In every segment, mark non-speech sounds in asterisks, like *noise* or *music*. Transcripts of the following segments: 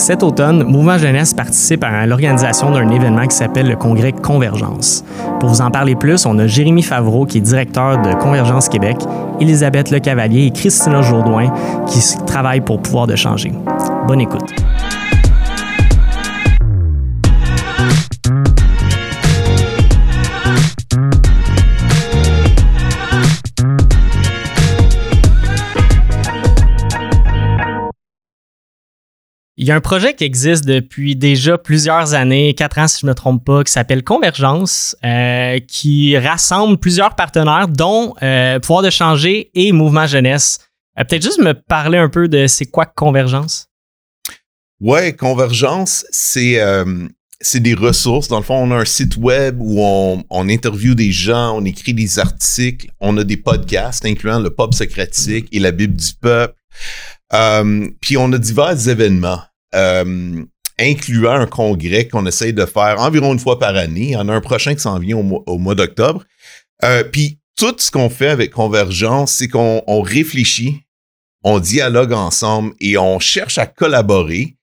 Cet automne, Mouvement Jeunesse participe à l'organisation d'un événement qui s'appelle le Congrès Convergence. Pour vous en parler plus, on a Jérémy Favreau, qui est directeur de Convergence Québec, Elisabeth Lecavalier et Christina Jourdouin, qui travaillent pour Pouvoir de changer. Bonne écoute. Il y a un projet qui existe depuis déjà plusieurs années, quatre ans si je ne me trompe pas, qui s'appelle Convergence, euh, qui rassemble plusieurs partenaires, dont euh, Pouvoir de changer et Mouvement Jeunesse. Euh, peut-être juste me parler un peu de c'est quoi Convergence? Ouais, Convergence, c'est c'est des ressources. Dans le fond, on a un site web où on, on interviewe des gens, on écrit des articles, on a des podcasts, incluant le Pop Socratique et la Bible du peuple. puis on a divers événements. Euh, incluant un congrès qu'on essaye de faire environ une fois par année. Il y en a un prochain qui s'en vient au mois, d'octobre. Euh, puis tout ce qu'on fait avec Convergence, c'est qu'on réfléchit, on dialogue ensemble et on cherche à collaborer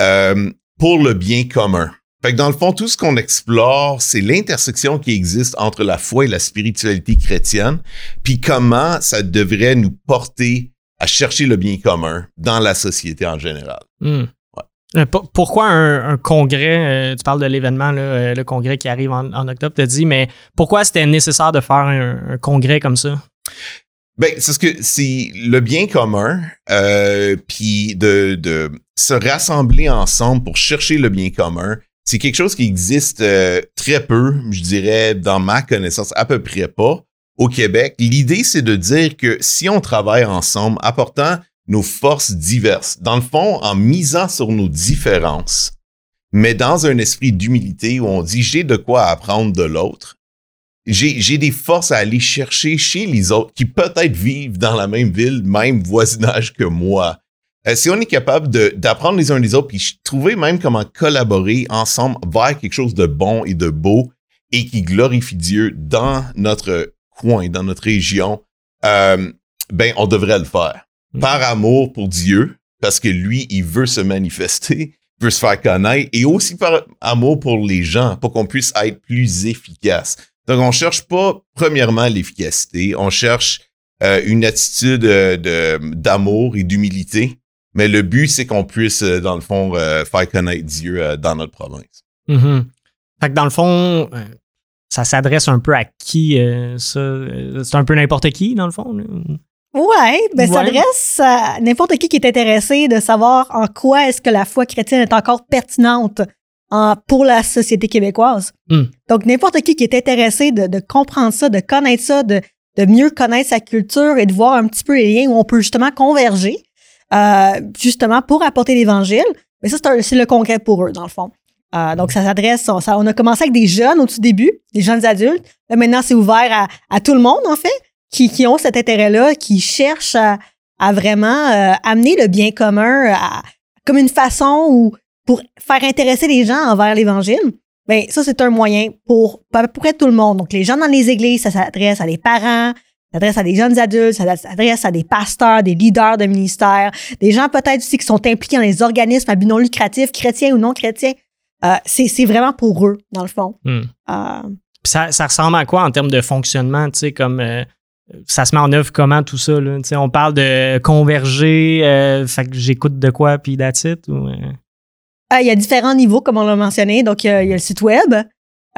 euh, pour le bien commun. Fait que dans le fond, tout ce qu'on explore, c'est l'intersection qui existe entre la foi et la spiritualité chrétienne, puis comment ça devrait nous porter à chercher le bien commun dans la société en général. Hmm. Euh, pourquoi un, congrès, euh, tu parles de l'événement, euh, le congrès qui arrive en, octobre, tu dit, mais pourquoi c'était nécessaire de faire un, congrès comme ça? Ben, c'est ce que c'est le bien commun, puis de, se rassembler ensemble pour chercher le bien commun. C'est quelque chose qui existe très peu, je dirais, dans ma connaissance, à peu près pas au Québec. L'idée, c'est de dire que si on travaille ensemble, apportant nos forces diverses. Dans le fond, en misant sur nos différences, mais dans un esprit d'humilité où on dit j'ai de quoi apprendre de l'autre. J'ai des forces à aller chercher chez les autres qui peut-être vivent dans la même ville, même voisinage que moi. Euh, si on est capable d'apprendre les uns des autres, puis trouver même comment collaborer ensemble vers quelque chose de bon et de beau et qui glorifie Dieu dans notre coin, dans notre région, euh, ben on devrait le faire par amour pour Dieu, parce que lui, il veut se manifester, veut se faire connaître, et aussi par amour pour les gens, pour qu'on puisse être plus efficace. Donc, on cherche pas, premièrement, l'efficacité, on cherche euh, une attitude euh, d'amour et d'humilité, mais le but, c'est qu'on puisse, euh, dans le fond, faire connaître Dieu dans notre province. Mm-hmm. Fait que dans le fond, ça s'adresse un peu à qui, ça? C'est un peu n'importe qui, dans le fond? Ouais, ben ça s'adresse à n'importe qui qui est intéressé de savoir en quoi est-ce que la foi chrétienne est encore pertinente en, pour la société québécoise. Hmm. Donc n'importe qui qui est intéressé de, de, comprendre ça, de connaître ça, de, de mieux connaître sa culture et de voir un petit peu les liens où on peut justement converger, euh, justement pour apporter l'évangile. Mais ça c'est le congrès pour eux dans le fond. Euh, donc, ça s'adresse, on, on, a commencé avec des jeunes au tout début, des jeunes adultes. Là, maintenant, c'est ouvert à, à, tout le monde, en fait qui, qui ont cet intérêt-là, qui cherchent à, à vraiment euh, amener le bien commun à, comme une façon où, pour faire intéresser les gens envers l'Évangile. Bien, ça, c'est un moyen pour à peu près tout le monde. Donc, les gens dans les églises, ça s'adresse à des parents, ça s'adresse à des jeunes adultes, ça s'adresse à des pasteurs, des leaders de ministères, des gens peut-être aussi qui sont impliqués dans les organismes à but non lucratif, chrétiens ou non chrétiens. Euh, c'est vraiment pour eux, dans le fond. Hmm. Euh, ça, ça, ressemble à quoi en termes de fonctionnement, tu sais, comme ça se met en œuvre comment tout ça? Là? On parle de converger, euh, fait que j'écoute de quoi, puis that's it, ou, euh? ah, il y a différents niveaux, comme on l'a mentionné. Donc, il y, a, le site web,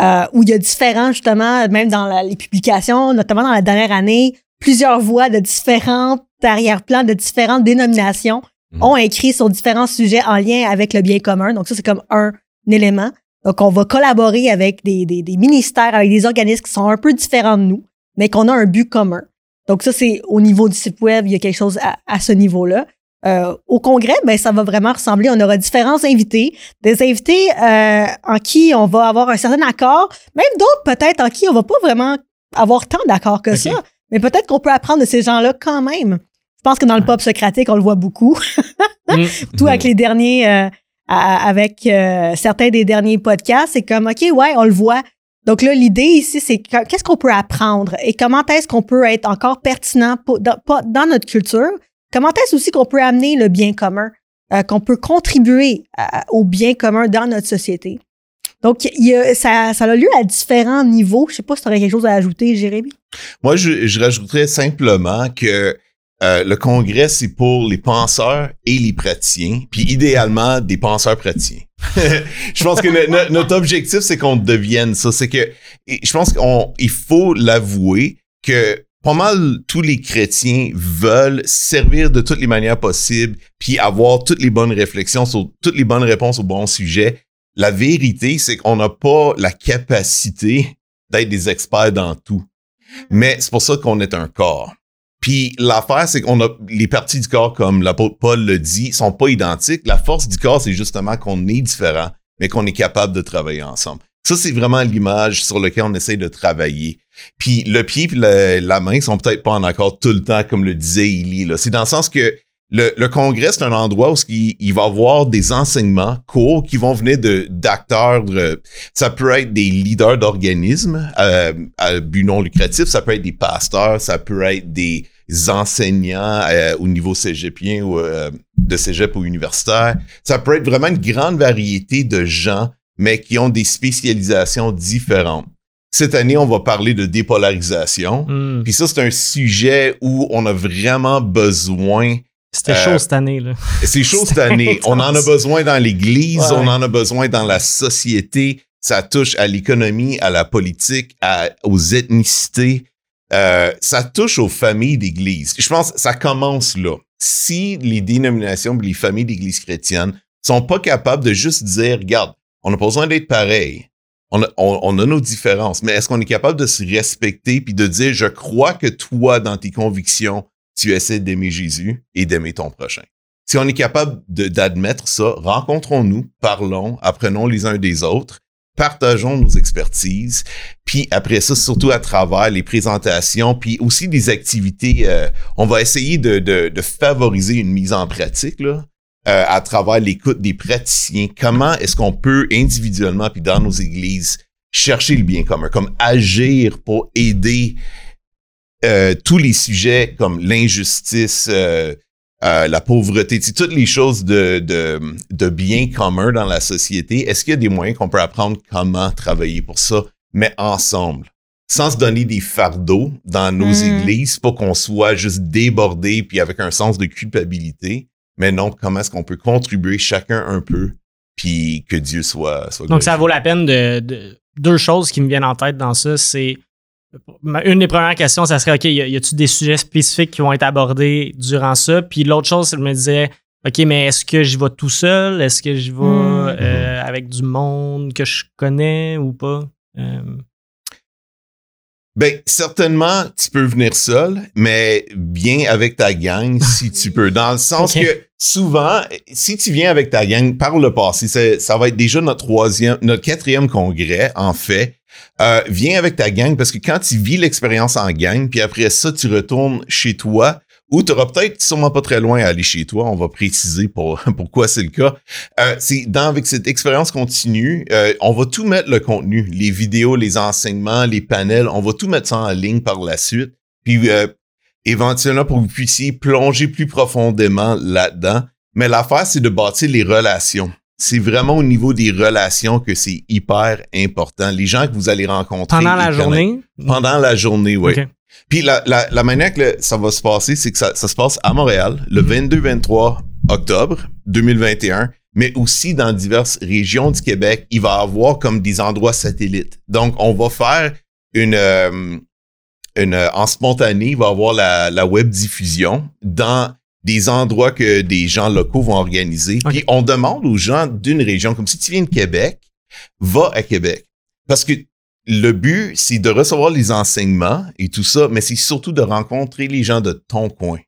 euh, où il y a différents, justement, même dans les publications, notamment dans la dernière année, plusieurs voix de différents arrière-plans, de différentes dénominations mmh. ont écrit sur différents sujets en lien avec le bien commun. Donc, ça, c'est comme un, élément. Donc, on va collaborer avec des, des, des ministères, avec des organismes qui sont un peu différents de nous mais qu'on a un but commun. Donc ça, c'est au niveau du site web, il y a quelque chose à, ce niveau-là. Euh, au congrès, ben, ça va vraiment ressembler. On aura différents invités, des invités euh, en qui on va avoir un certain accord, même d'autres peut-être en qui on va pas vraiment avoir tant d'accord que ça, mais peut-être qu'on peut apprendre de ces gens-là quand même. Je pense que dans le pop socratique, on le voit beaucoup, *laughs* mm. tout avec les derniers, euh, avec certains des derniers podcasts, c'est comme ok, ouais, on le voit. Donc là, l'idée ici, c'est qu'est-ce qu'on peut apprendre et comment est-ce qu'on peut être encore pertinent dans, notre culture? Comment est-ce aussi qu'on peut amener le bien commun euh, qu'on peut contribuer au bien commun dans notre société? Donc, ça, a lieu à différents niveaux. Je ne sais pas si tu aurais quelque chose à ajouter, Jérémy. Moi, je, je rajouterais simplement que euh, le congrès, c'est pour les penseurs et les praticiens, puis idéalement des penseurs praticiens. *laughs* je pense que notre objectif, c'est qu'on devienne ça. C'est que je pense qu'il faut l'avouer que pas mal tous les chrétiens veulent servir de toutes les manières possibles, puis avoir toutes les bonnes réflexions sur toutes les bonnes réponses aux bons sujets. La vérité, c'est qu'on n'a pas la capacité d'être des experts dans tout. Mais c'est pour ça qu'on est un corps. Puis l'affaire, c'est qu'on a les parties du corps, comme l'apôtre Paul le dit, sont pas identiques. La force du corps, c'est justement qu'on est différent, mais qu'on est capable de travailler ensemble. Ça, c'est vraiment l'image sur laquelle on essaie de travailler. Puis le pied et la main sont peut-être pas en accord tout le temps, comme le disait Illy. C'est dans le sens que le, congrès, c'est un endroit où il, va avoir des enseignements courts qui vont venir de d'acteurs. ça peut être des leaders d'organismes euh, à but non lucratif, ça peut être des pasteurs, ça peut être des enseignants euh, au niveau cégepien ou euh, de cégep ou universitaire. Ça peut être vraiment une grande variété de gens, mais qui ont des spécialisations différentes. Cette année, on va parler de dépolarisation. Hmm. Puis ça, c'est un sujet où on a vraiment besoin c'était chaud cette année. Là. C'est chaud *laughs* cette année. on en a besoin dans l'Église, on en a besoin dans la société. Ça touche à l'économie, à la politique, aux ethnicités. Euh, ça touche aux familles d'église. Je pense que ça commence là. Si les dénominations, les familles d'église chrétiennes sont pas capables de juste dire, regarde, on n'a pas besoin d'être pareil. On a, on a, nos différences, mais est-ce qu'on est capable de se respecter puis de dire, je crois que toi, dans tes convictions, tu essaies d'aimer Jésus et d'aimer ton prochain? Si on est capable d'admettre ça, rencontrons-nous, parlons, apprenons les uns des autres partageons nos expertises, puis après ça, surtout à travers les présentations, puis aussi des activités, euh, on va essayer de, de, favoriser une mise en pratique là, euh, à travers l'écoute des praticiens. Comment est-ce qu'on peut individuellement, puis dans nos églises, chercher le bien commun, comme agir pour aider euh, tous les sujets comme l'injustice, euh, la pauvreté, toutes les choses de, de, de bien commun dans la société, est-ce qu'il y a des moyens qu'on peut apprendre comment travailler pour ça, mais ensemble? sans se donner des fardeaux dans nos hmm. églises pour qu'on soit juste débordé puis avec un sens de culpabilité, mais non, comment est-ce qu'on peut contribuer chacun un peu puis que Dieu soit... soit Donc, ça vaut la peine de, Deux choses qui me viennent en tête dans ça, c'est une des premières questions, ça serait OK, y a-t-il des sujets spécifiques qui vont être abordés durant ça? Puis l'autre chose, je me disais OK, mais est-ce que j'y vais tout seul? Est-ce que j'y vais hmm. euh, avec du monde que je connais ou pas? Euh, ben, certainement, tu peux venir seul, mais viens avec ta gang si tu peux. Dans le sens *laughs* que souvent, si tu viens avec ta gang par le passé, ça va être déjà notre troisième, notre quatrième congrès, en fait. Euh, viens avec ta gang parce que quand tu vis l'expérience en gang, puis après ça, tu retournes chez toi, ou tu auras peut-être sûrement pas très loin à aller chez toi. On va préciser pour, *laughs* pourquoi c'est le cas. Euh, c'est dans avec cette expérience continue, euh, on va tout mettre le contenu, les vidéos, les enseignements, les panels, on va tout mettre ça en ligne par la suite. Puis euh, éventuellement pour que vous puissiez plonger plus profondément là-dedans. Mais l'affaire, c'est de bâtir les relations. C'est vraiment au niveau des relations que c'est hyper important. Les gens que vous allez rencontrer. Pendant la journée? Pendant la journée, oui. Puis la, la, la, manière que ça va se passer, c'est que ça, ça, se passe à Montréal le 22-23 mhm. octobre 2021, mais aussi dans diverses régions du Québec. Il va y avoir comme des endroits satellites. Donc, on va faire une, euh, une en spontané, il va y avoir la, la web diffusion dans des endroits que des gens locaux vont organiser. Puis on demande aux gens d'une région, comme si tu viens de Québec, va à Québec. Parce que le but, c'est de recevoir les enseignements et tout ça, mais c'est surtout de rencontrer les gens de ton coin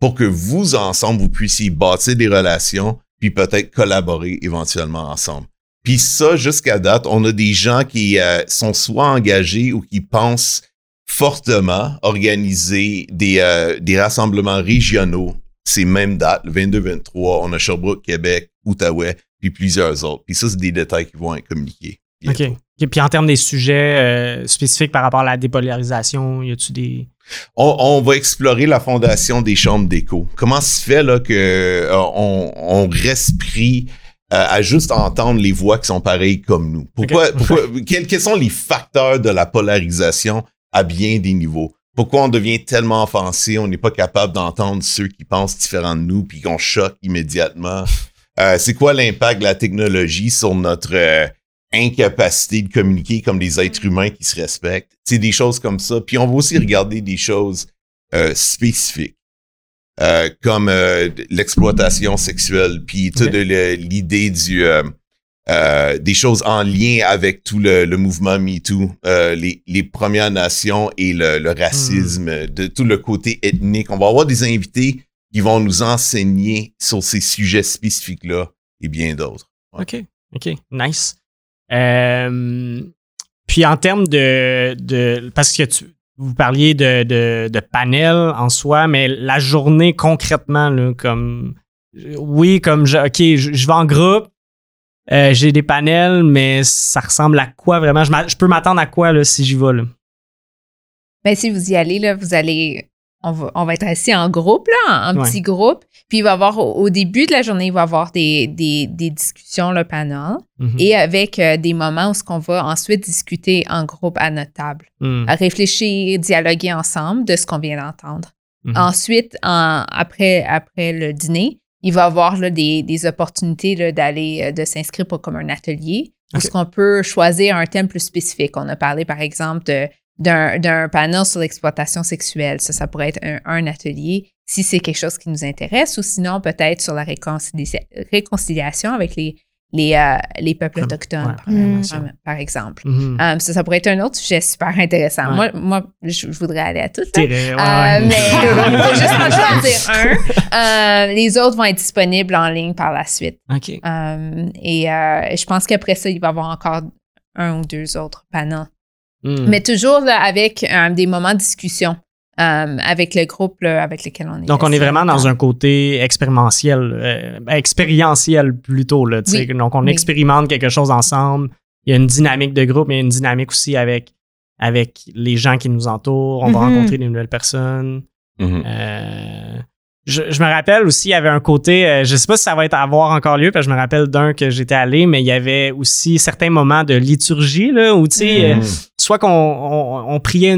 pour que vous, ensemble, vous puissiez bâtir des relations puis peut-être collaborer éventuellement ensemble. Puis ça, jusqu'à date, on a des gens qui euh, sont soit engagés ou qui pensent fortement organiser des, euh, des rassemblements régionaux ces mêmes dates, le 22-23, on a Sherbrooke, Québec, Outaouais, puis plusieurs autres. Puis ça, c'est des détails qui vont être communiqués. OK. puis en termes des sujets spécifiques par rapport à la dépolarisation, y a-tu des on, va explorer la fondation des chambres d'écho. Comment se fait là que euh, on, euh, à juste entendre les voix qui sont pareilles comme nous? Pourquoi, quels, sont les facteurs de la polarisation à bien des niveaux? Pourquoi on devient tellement offensé, on n'est pas capable d'entendre ceux qui pensent différent de nous, puis qu'on choque immédiatement? Euh, c'est quoi l'impact de la technologie sur notre incapacité de communiquer comme des êtres humains qui se respectent? C'est des choses comme ça. Puis on va aussi regarder des choses euh, spécifiques. Euh, comme euh, l'exploitation sexuelle, puis toute l'idée du des choses en lien avec tout le, mouvement MeToo, les, les Premières Nations et le, racisme, hmm. de tout le côté ethnique. On va avoir des invités qui vont nous enseigner sur ces sujets spécifiques-là et bien d'autres. OK, OK, nice. Euh, puis en termes de, de parce que tu, vous parliez de, de, de, panel en soi, mais la journée concrètement, là, comme oui, comme je, ok, je, vais en groupe, euh, j'ai des panels, mais ça ressemble à quoi vraiment? Je, je peux m'attendre à quoi là, si j'y vais? Là? Ben, si vous y allez, là, vous allez on va, être assis en groupe, là, en, petit groupe. Puis il va y avoir, au, début de la journée, il va y avoir des, discussions, le panel, mhm. et avec euh, des moments où ce qu'on va ensuite discuter en groupe à notre table, à réfléchir, dialoguer ensemble de ce qu'on vient d'entendre. Mhm. Ensuite, après, après le dîner, il va avoir là, des, opportunités d'aller, euh, de s'inscrire pour comme un atelier, où ce qu'on peut choisir un thème plus spécifique. On a parlé, par exemple, d'un panel sur l'exploitation sexuelle. Ça, ça pourrait être un, atelier si c'est quelque chose qui nous intéresse ou sinon peut-être sur la réconciliation avec les, les, euh, les peuples autochtones, par, exemple. Mm-hmm. Um, ça, ça pourrait être un autre sujet super intéressant. Moi, moi je, voudrais aller à tout. Euh, mais *laughs* je juste en choisir un. Euh, les autres vont être disponibles en ligne par la suite. Um, et je pense qu'après ça, il va y avoir encore un ou deux autres panels Hmm. Mais toujours avec euh, des moments de discussion euh, avec le groupe avec lequel on est. Donc, on est vraiment dans un côté expérimentiel, euh, expérientiel plutôt. Là, Donc, on expérimente quelque chose ensemble. Il y a une dynamique de groupe, mais il y a une dynamique aussi avec, avec les gens qui nous entourent. On va mm-hmm. rencontrer de nouvelles personnes. Mm-hmm. Je, me rappelle aussi, il y avait un côté, euh, je sais pas si ça va être à avoir encore lieu, parce que je me rappelle d'un que j'étais allé, mais il y avait aussi certains moments de liturgie, là, où, tu sais, euh, mm. Soit qu'on on, priait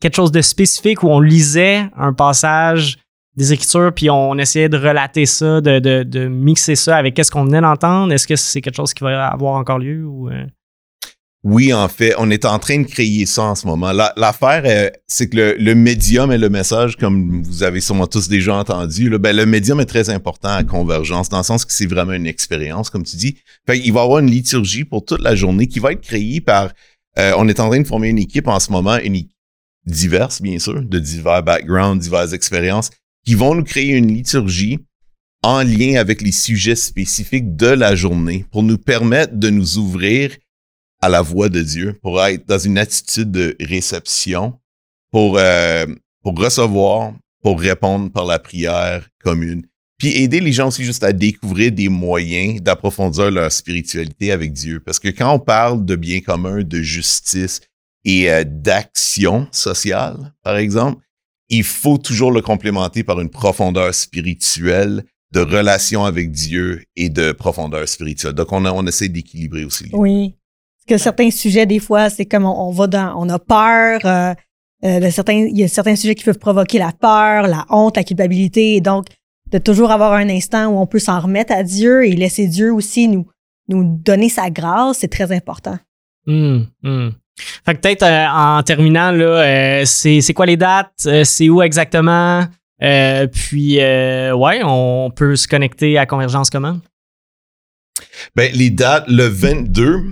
quelque chose de spécifique, ou on lisait un passage des Écritures, puis on essayait de relater ça, de, de, mixer ça avec ce qu'on venait d'entendre. Est-ce que c'est quelque chose qui va avoir encore lieu? euh? Oui, en fait, on est en train de créer ça en ce moment. L'affaire, euh, c'est que le, médium et le message, comme vous avez sûrement tous déjà entendu, ben, le médium est très important à Convergence, dans le sens que c'est vraiment une expérience, comme tu dis. Fait il va y avoir une liturgie pour toute la journée qui va être créée par... Euh, on est en train de former une équipe en ce moment, une équipe diverse, bien sûr, de divers backgrounds, diverses expériences, qui vont nous créer une liturgie en lien avec les sujets spécifiques de la journée pour nous permettre de nous ouvrir à la voix de Dieu, pour être dans une attitude de réception, pour, euh, pour recevoir, pour répondre par la prière commune. Puis aider les gens aussi juste à découvrir des moyens d'approfondir leur spiritualité avec Dieu. Parce que quand on parle de bien commun, de justice et euh, d'action sociale, par exemple, il faut toujours le complémenter par une profondeur spirituelle, de relation avec Dieu et de profondeur spirituelle. Donc, on, on essaie d'équilibrer aussi. Oui que certains sujets, des fois, c'est comme on, va dans, on a peur. Euh, euh, certains, il y a certains sujets qui peuvent provoquer la peur, la honte, la culpabilité. Et donc, de toujours avoir un instant où on peut s'en remettre à Dieu et laisser Dieu aussi nous, nous donner sa grâce, c'est très important. Hum, hum. Fait que peut-être euh, en terminant, là, c'est, c'est quoi les dates? c'est où exactement? puis, ouais, on peut se connecter à Convergence comment? Ben, les dates, le 22,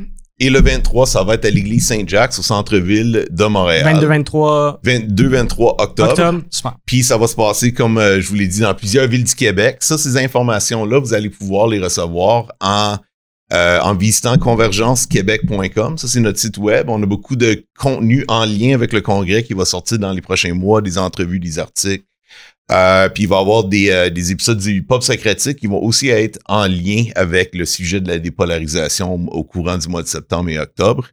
et le 23, ça va être à l'église Saint-Jacques au centre-ville de Montréal. 22-23. 22-23 octobre. Octobre, Puis ça va se passer, comme euh, je vous l'ai dit, dans plusieurs villes du Québec. Ça, ces informations-là, vous allez pouvoir les recevoir en, euh, en visitant convergencequebec.com. Ça, c'est notre site web. On a beaucoup de contenu en lien avec le congrès qui va sortir dans les prochains mois, des entrevues, des articles. Euh, puis il va y avoir des, euh, des épisodes du Pop Socratique qui vont aussi être en lien avec le sujet de la dépolarisation au courant du mois de septembre et octobre.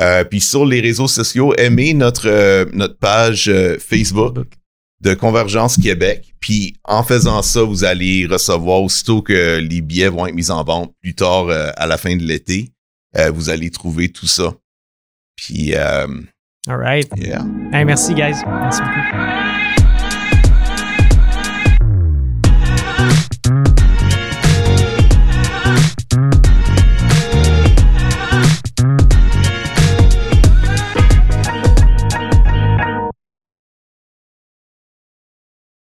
Euh, puis sur les réseaux sociaux, aimez notre, notre page Facebook de Convergence Québec. Puis en faisant ça, vous allez recevoir aussitôt que les billets vont être mis en vente plus tard à la fin de l'été. vous allez trouver tout ça. Puis... All right. Yeah. merci, guys. Merci beaucoup.